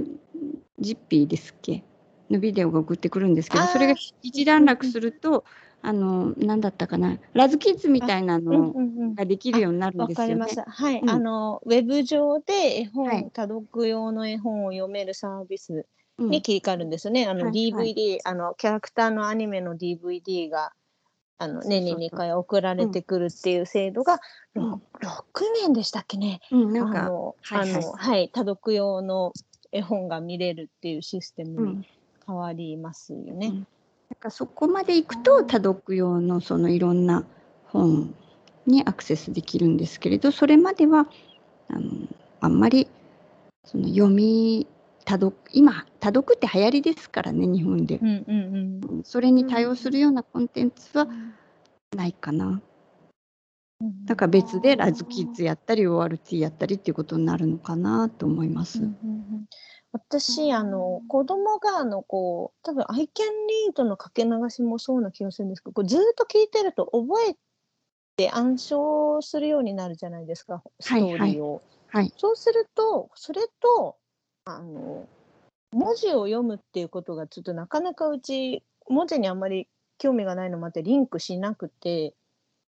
ジッピーですっけ？のビデオが送ってくるんですけどそれが一段落するとあの何だったかな。ラズキッズみたいなのができるようになるんわですよね。かりまし。た。はい、うん。あのウェブ上で絵本、はい多読用の絵本を読めるサービスうん。に切り替わるんですよね。あのはい DVD、あのキャラクターのアニメの DVD があの年に2回送られてくるっていう制度が、うん。ろ6年でしたっけね。うん、なんか、あの、はいはい。はい、多読用の絵本が見れるっていうシステムにうん、変わりますよね。うんなんかそこまで行くと多読用のそのいろんな本にアクセスできるんですけれどそれまではあのあんまりその読み多読今多読って流行りですからね日本でうんうんうんそれに対応するようなコンテンツはないかなうん。だから別でラズキッズやったり ORT やったりっていうことになるのかなと思います。うんうんうん私あの子供があのこう多分「I can read」のかけ流しもそうな気がするんですけどこうずーっと聞いてると覚えて暗唱するようになるじゃないですかストーリーを。はいそうするとそれとあの文字を読むっていうことがちょっとなかなかうち文字にあんまり興味がないのもあってリンクしなくて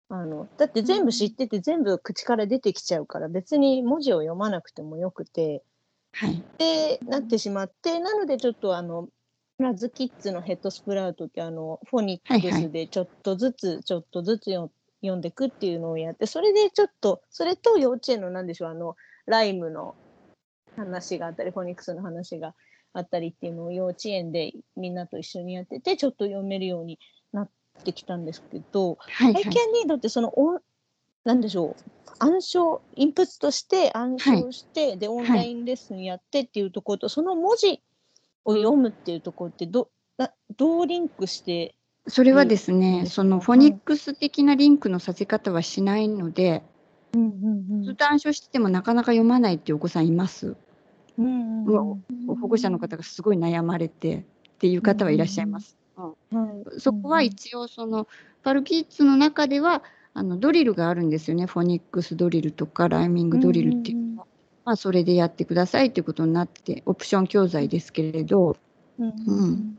あのだって全部知ってて全部口から出てきちゃうから別に文字を読まなくてもよくて。はい、ってなってしまってなのでちょっとあのラズキッズのヘッドスプラウトってあのフォニックスでちょっとずつちょっとずつよ読んでいくっていうのをやってそれでちょっとそれと幼稚園のなんでしょうあのライムの話があったりフォニックスの話があったりっていうのを幼稚園でみんなと一緒にやっててちょっと読めるようになってきたんですけどはい、はい。can read ってそのなんでしょう。暗唱インプットして暗唱して、でオンラインレッスンやってっていうところと、その文字を読むっていうところってどなどうリンクしてそれはですね、うんそのフォニックス的なリンクのさせ方はしないので、うんうんずっと暗唱しててもなかなか読まないっていうお子さんいます。うんうん保護者の方がすごい悩まれてっていう方はいらっしゃいます。はいそこは一応そのパルキッズの中ではあのドリルがあるんですよね。フォニックスドリルとかライミングドリルっていうのは。まあそれでやってくださいっていうことになってオプション教材ですけれど、うんうんうん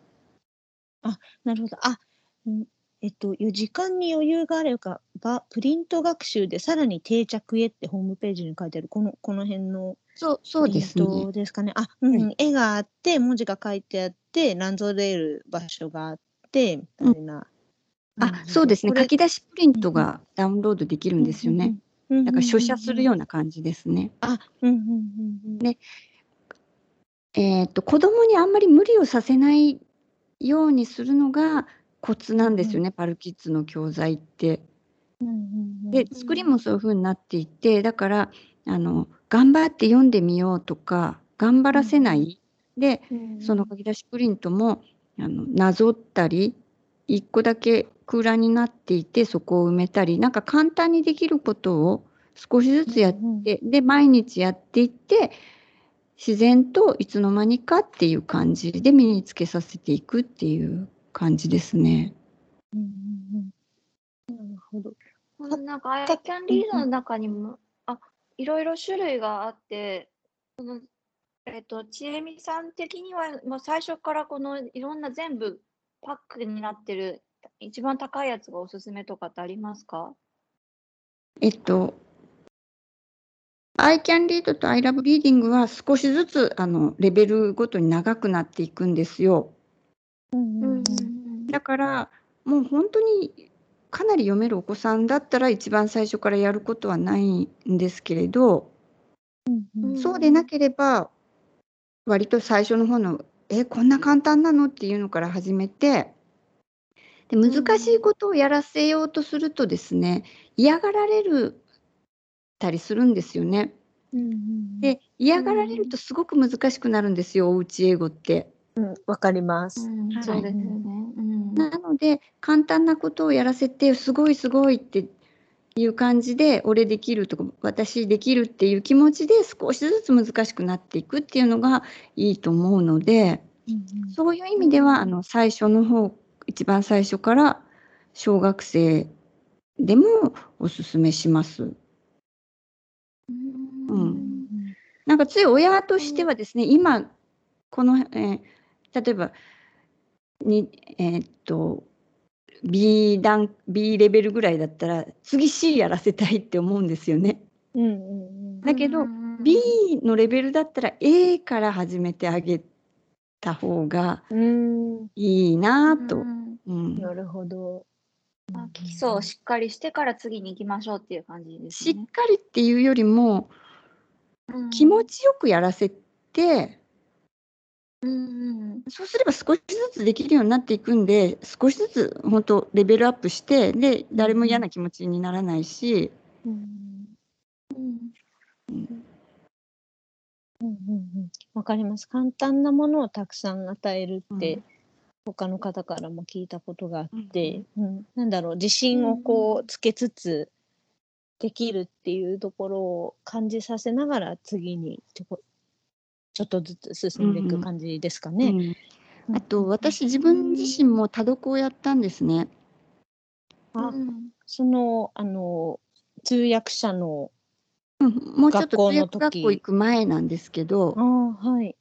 あなるほどあ、うんえっと時間に余裕があればばプリント学習でさらに定着へってホームページに書いてあるこのこの辺のそうそうですね。ですかね。あ、うんうんは絵があって文字が書いてあってなぞれる場所があってみたいな。あそうですね。書き出しプリントがダウンロードできるんですよね。。だから書写するような感じですね。あ、うんうんうんうん。ねえっと子供にあんまり無理をさせないようにするのがコツなんですよね、パルキッズの教材って。で作りもそういう風になっていてだからあの頑張って読んでみようとか頑張らせない、でその書き出しプリントもあのなぞったり一個だけ空欄になっていてそこを埋めたりなんか簡単にできることを少しずつやって、で毎日やっていって自然といつの間にかっていう感じで身につけさせていくっていう感じですね。うんうんうんなるほど。このなんか、アイキャンリードの中にも、あ、いろいろ種類があって、その、えっと、ちえみさん的には、もう最初からこのいろんな全部パックになってる、一番高いやつがおすすめとかってありますか？えっと I can read と I love reading は少しずつあのレベルごとに長くなっていくんですよ。うんうんうんだからもう本当にかなり読めるお子さんだったら一番最初からやることはないんですけれど、うんうんそうでなければ割と最初の方の「えこんな簡単なの?」っていうのから始めてで難しいことをやらせようとするとですね嫌がられるたりするんですよね。で嫌がられるとすごく難しくなるんですよおうち英語って。うんわかります。はいそうですよね。うんなので簡単なことをやらせてすごいすごいっていう感じで俺できるとか私できるっていう気持ちで少しずつ難しくなっていくっていうのがいいと思うのでうんそういう意味ではあの最初の方一番最初から小学生でもおすすめします。うん。うん。なんかつい親としてはですね、今この、えー例えばにえーっと B 段 B レベルぐらいだったら次 C やらせたいって思うんですよね。うんうんうん。だけど、うん。B のレベルだったら A から始めてあげた方がうん。いいなと。うん。うん。なるほど。まあ基礎をしっかりしてから次に行きましょうっていう感じですしっね。かりっていうよりもうん。気持ちよくやらせて、うんうんそうすれば少しずつできるようになっていくんで少しずつ本当レベルアップしてで誰も嫌な気持ちにならないし、うん。うんうんうんうんわかります。簡単なものをたくさん与えるって、うん他の方からも聞いたことがあって、うんなんだろう自信をこうつけつつできるっていうところを感じさせながら次にちょこちょっとずつ進んでいく感じですかね。うんあと私自分自身も多読をやったんですね。あうんそのあの通訳者のうんもうちょっと学校の通訳学時校行く前なんですけどあはい、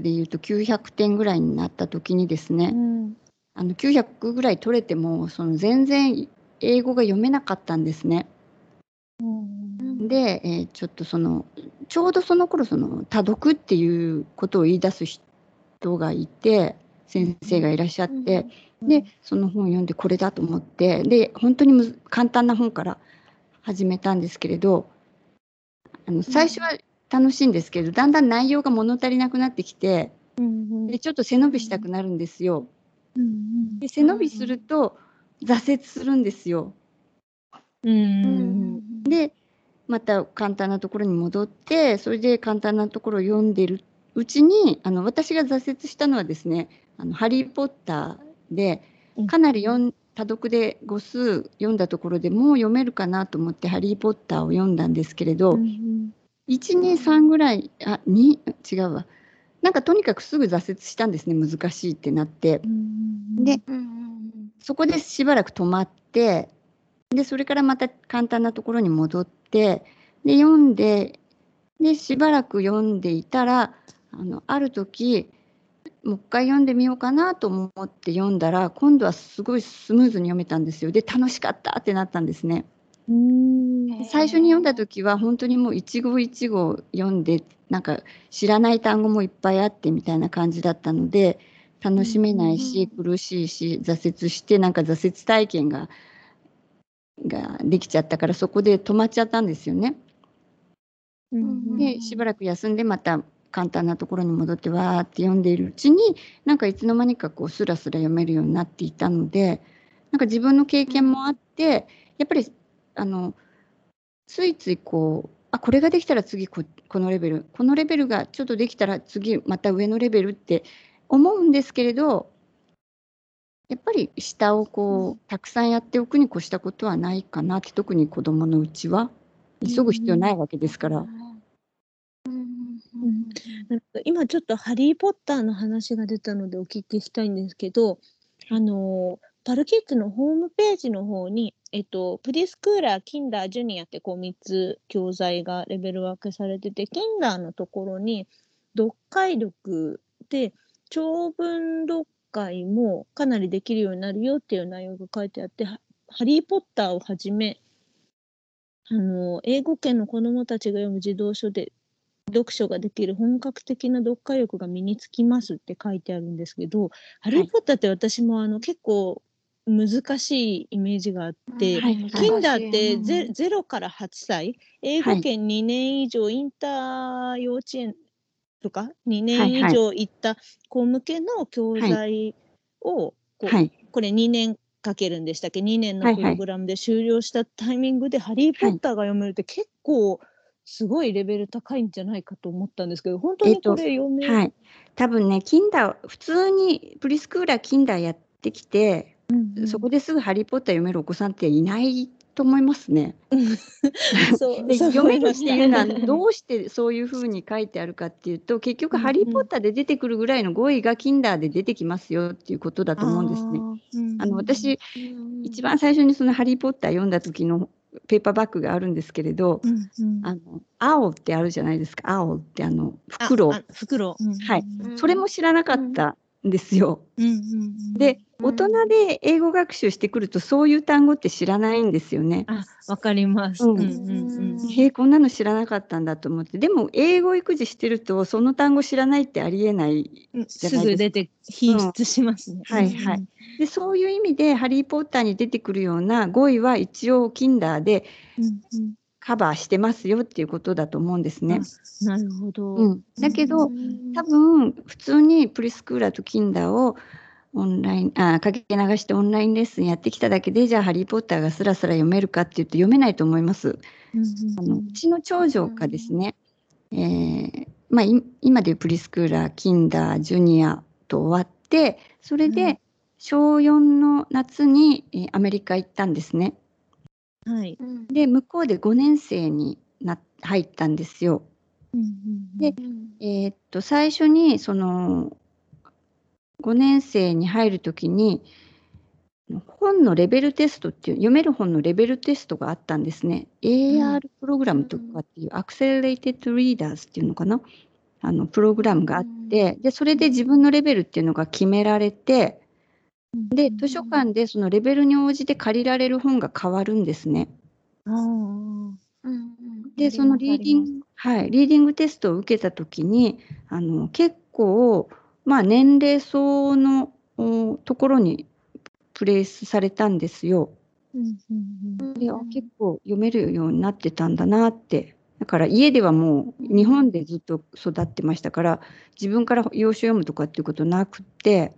でいうと900点ぐらいになった時にですうね、ん。あの900ぐらい取れてもその全然英語が読めなかったんですね。うん。で、えーちょっとそのちょうどその頃その多読っていうことを言い出す人がいて先生がいらっしゃって、でその本を読んでこれだと思ってで本当に簡単な本から始めたんですけれどあの最初は楽しいんですけどだんだん内容が物足りなくなってきてうんでちょっと背伸びしたくなるんですよ。うんで背伸びすると挫折するんですよ。うんうん。でまた簡単なところに戻ってそれで簡単なところを読んでるうちにあの私が挫折したのはですね「あのハリー・ポッター」でうん。かなり読ん多読で語数読んだところでもう読めるかなと思って「ハリー・ポッター」を読んだんですけれど、うん123ぐらいあ2違うわ。なんかとにかくすぐ挫折したんですね難しいってなって。うんでうん。そこでしばらく止まってでそれからまた簡単なところに戻ってで読んででしばらく読んでいたらあのある時もう一回読んでみようかなと思って読んだら今度はすごいスムーズに読めたんですよで楽しかったってなったんですね。最初に読んだ時は本当にもう一語一語読んでなんか知らない単語もいっぱいあってみたいな感じだったので楽しめないし苦しいし挫折してなんか挫折体験がができちゃったからそこで止まっちゃったんですよね。うんでしばらく休んでまた簡単なところに戻ってわーって読んでいるうちになんかいつの間にかこうスラスラ読めるようになっていたのでなんか自分の経験もあってやっぱりあのついついこうあこれができたら次ここのレベルこのレベルがちょっとできたら次また上のレベルって思うんですけれどやっぱり下をこうたくさんやっておくに越したことはないかなって特に子どものうちは急ぐ必要ないわけですから。なるほど今ちょっと「ハリー・ポッター」の話が出たのでお聞きしたいんですけどあのパルキッズのホームページの方に、えっと、プリスクーラー、キンダー、ジュニアってこう3つ教材がレベル分けされてて、キンダーのところに読解力で長文読解もかなりできるようになるよっていう内容が書いてあって、ハハリー・ポッターをはじめ、あの英語圏の子どもたちが読む児童書で読書ができる本格的な読解力が身につきますって書いてあるんですけど、ハリー・ポッターって私もあの結構難しいイメージがあって、はいキンダーってうん。ゼ0から8歳、英語圏2年以上、インター幼稚園とか2年以上行った子向けの教材を、ここれ2年かけるんでしたっけ？2年のはいはい。プログラムで終了したタイミングで「ハリー・ポッター」が読めるって結構すごいレベル高いんじゃないかと思ったんですけど本当にこれ読める、はい、多分ね、キンダー、普通にプリスクーラー、キンダーやってきて、うんうん。そこですぐハリー・ポッター読めるお子さんっていないと思いますね。そうで読めるってたいうのはどうしてそういうふうに書いてあるかっていうと結局「うんうんハリー・ポッター」で出てくるぐらいの語彙がキンダーで出てきますよっていうことだと思うんですね。あの私一番最初にその「ハリー・ポッター」読んだ時のペーパーバッグがあるんですけれどうんうん「あの青」ってあるじゃないですか「青」ってあのあ袋。あ袋、うん。はい。うん。それも知らなかったんですよ。うんうんうんでうん。大人で英語学習してくるとそういう単語って知らないんですよね。あわかります、うん。うんうんうん。へえこんなの知らなかったんだと思って。でも英語育児してるとその単語知らないってありえないうんじゃないですか。すぐ出て品質しますね。はいはいでそういう意味で「ハリー・ポッター」に出てくるような語彙は一応 Kinder でうんうんカバーしてますよっていうことだと思うんですね。なるほど。うん、だけど、多分普通にプリスクーラーと Kinder をオンラインあかけ流してオンラインレッスンやってきただけでじゃあ「ハリー・ポッター」がスラスラ読めるかっていうと読めないと思います。あのうちの長女がですね、えーまあ、い今でいうプリスクーラー、キンダー、ジュニアと終わって、それうんで小4の夏に、えーアメリカ行ったんですね。はい。で、向こうで5年生にな入ったんですよ。うんうんうんでえーっと、最初にその5年生に入るときに、本のレベルテストっていう、読める本のレベルテストがあったんですね。AR プログラムとかっていう、 Accelerated Readers っていうのかな？あの、プログラムがあって、で、それで自分のレベルっていうのが決められて、で、図書館でそのレベルに応じて借りられる本が変わるんですね。で、そのリーディング、はい、リーディングテストを受けたときに、あの、結構、まあ、年齢層のおところにプレイスされたんですよ。うんうんうんで、あ結構読めるようになってたんだなって。だから家ではもう日本でずっと育ってましたから、自分から要所読むとかっていうことなくって、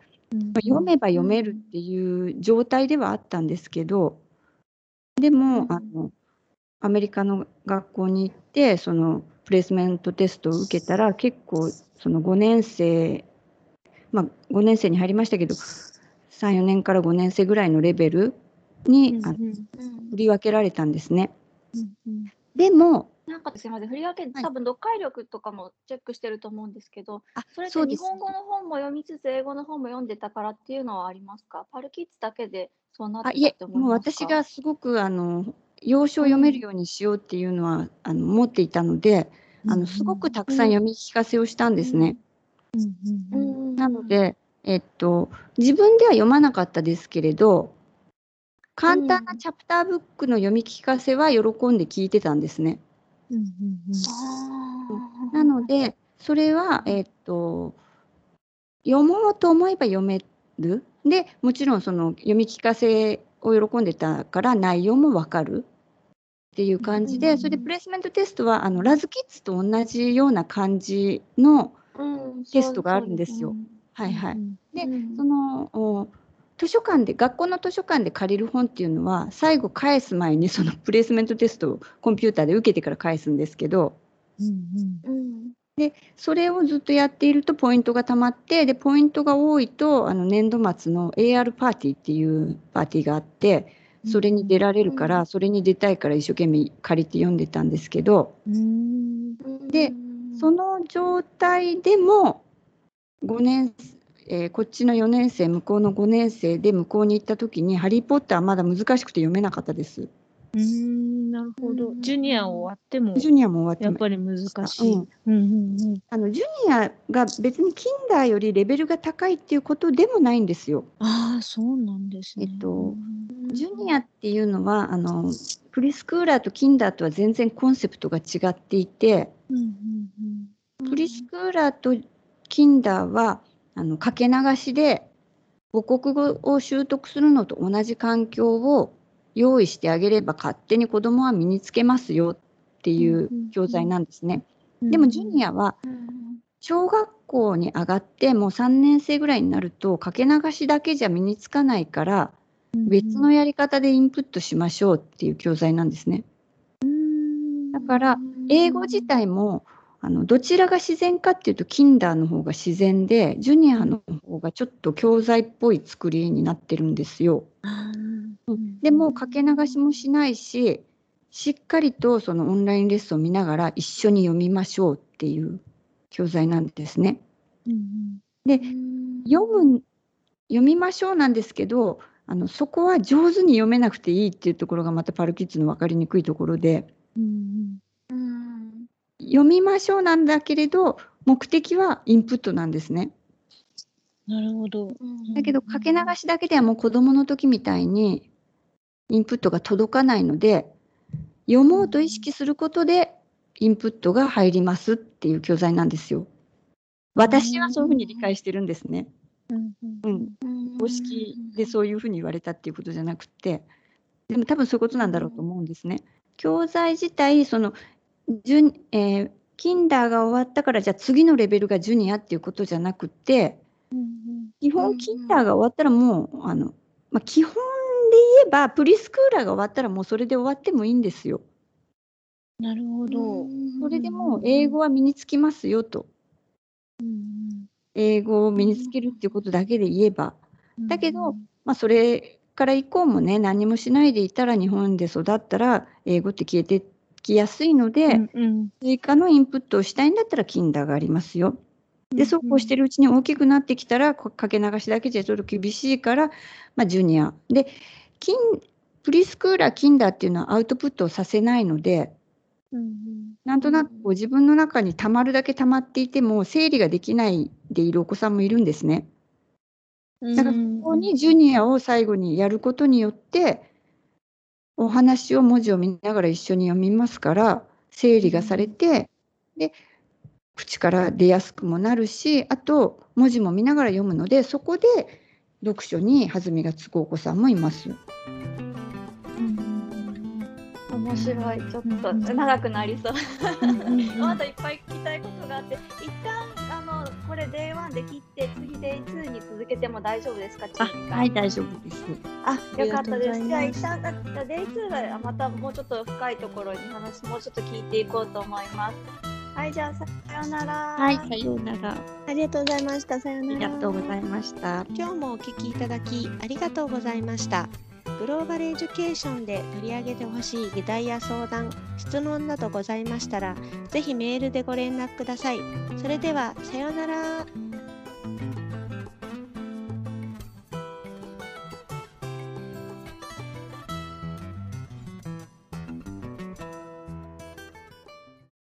読めば読めるっていう状態ではあったんですけど、でも、うん。あの、アメリカの学校に行って、そのプレイスメントテストを受けたら、結構、その5年生、まあ、5年生に入りましたけど、3、4年から5年生ぐらいのレベルに、あのうん振り分けられたんですね。でも、なんかすみません、振り分け、はい。多分読解力とかもチェックしてると思うんですけど、あそれってそうです日本語の本も読みつつ、英語の本も読んでたからっていうのはありますか？パルキッズだけでそうなっあいえてたって、思いもうますか？私がすごくあの要所を読めるようにしようっていうのは、あの思っていたので、あのすごくたくさん読み聞かせをしたんですね。うんうんうんなので、えっと、自分では読まなかったですけれど、簡単なチャプターブックの読み聞かせは喜んで聞いてたんですね。うんうんうん。なので、それは、えっと、読もうと思えば読める。で、もちろんその読み聞かせを喜んでたから内容もわかる。っていう感じで、うんそれでプレイスメントテストはあのラズキッズと同じような感じの、うん。テストがあるんですよ。はいはい。うんでうんそのお図書館で学校の図書館で借りる本っていうのは最後返す前にそのプレイスメントテストをコンピューターで受けてから返すんですけどうんうん。それをずっとやっているとポイントがたまってでポイントが多いとあの年度末の AR パーティーっていうパーティーがあってそれに出られるから、うんそれに出たいから一生懸命借りて読んでたんですけどうん。うんでその状態でも5年、えーこっちの4年生向こうの5年生で向こうに行った時に「ハリー・ポッター」まだ難しくて読めなかったです。うんなるほど。うん。ジュニア終わってもジュニアも終わってやっもぱり難しい。うん。うんうんあのジュニアが別にキンダーよりレベルが高いっていうことでもないんですよ。ああそうなんですね。えっとジュニアっていうのはあのプリスクーラーとキンダーとは全然コンセプトが違っていてうんうん。プリスクーラーとキンダーはあのかけ流しで母国語を習得するのと同じ環境を用意してあげれば勝手に子どもは身につけますよっていう教材なんですね。うんでもジュニアはうん小学校に上がってもう3年生ぐらいになるとかけ流しだけじゃ身につかないから別のやり方でインプットしましょうっていう教材なんですね。だから英語自体もあのどちらが自然かっていうとキンダーの方が自然でジュニアの方がちょっと教材っぽい作りになってるんですよ。あー。でもかけ流しもしないししっかりとそのオンラインレッスンを見ながら一緒に読みましょうっていう教材なんですね。うん。読む読みましょうなんですけどあのそこは上手に読めなくていいっていうところがまたパルキッズの分かりにくいところで。うんうん読みましょうなんだけれど目的はインプットなんですね。なるほどだけどかけ流しだけではもう子どもの時みたいにインプットが届かないので読もうと意識することでインプットが入りますっていう教材なんですよ。私はそういうふうに理解してるんですね。うんうん、うん公式でそういうふうに言われたっていうことじゃなくてでも多分そういうことなんだろうと思うんですね。教材自体その順、えーキンダーが終わったからじゃあ次のレベルがジュニアっていうことじゃなくて基うんうん本キンダーが終わったらもうあの、まあ、基本で言えばプリスクーラーが終わったらもうそれで終わってもいいんですよ。なるほど。それでもう英語は身につきますよと。英語を身につけるっていうことだけで言えば。だけどまあ、それから以降もね何もしないでいたら日本で育ったら英語って消えてきやすいので、うんうん。追加のインプットをしたいんだったらキンがありますよ。でそうこうしてるうちに大きくなってきたらこかけ流しだけじゃちょっと厳しいから、まあ、ジュニア。でキンプリスクーラーキンダーっていうのはアウトプットをさせないのでうんなんとなくこう自分の中にたまるだけたまっていても整理ができないでいるお子さんもいるんですね。うんだからここにジュニアを最後にやることによってお話を文字を見ながら一緒に読みますから整理がされてで口から出やすくもなるしあと文字も見ながら読むのでそこで読書に弾みがつくお子さんもいます。面白い。ちょっとうん長くなりそう。まだいっぱい聞きたいことがあって一旦これ Day1 で切って次 Day2 に続けても大丈夫ですか？あはい大丈夫です。あよかったです。ありじゃあ一旦だった Day2 はまたもうちょっと深いところに話もうちょっと聞いていこうと思います。はいじゃあさようなら。はいさようなら。ありがとうございましたさようありならがとうございました。今日もお聞きいただきありがとうございました。グローバルエデュケーションで取り上げてほしい議題や相談、質問などございましたら、ぜひメールでご連絡ください。それでは、さようなら。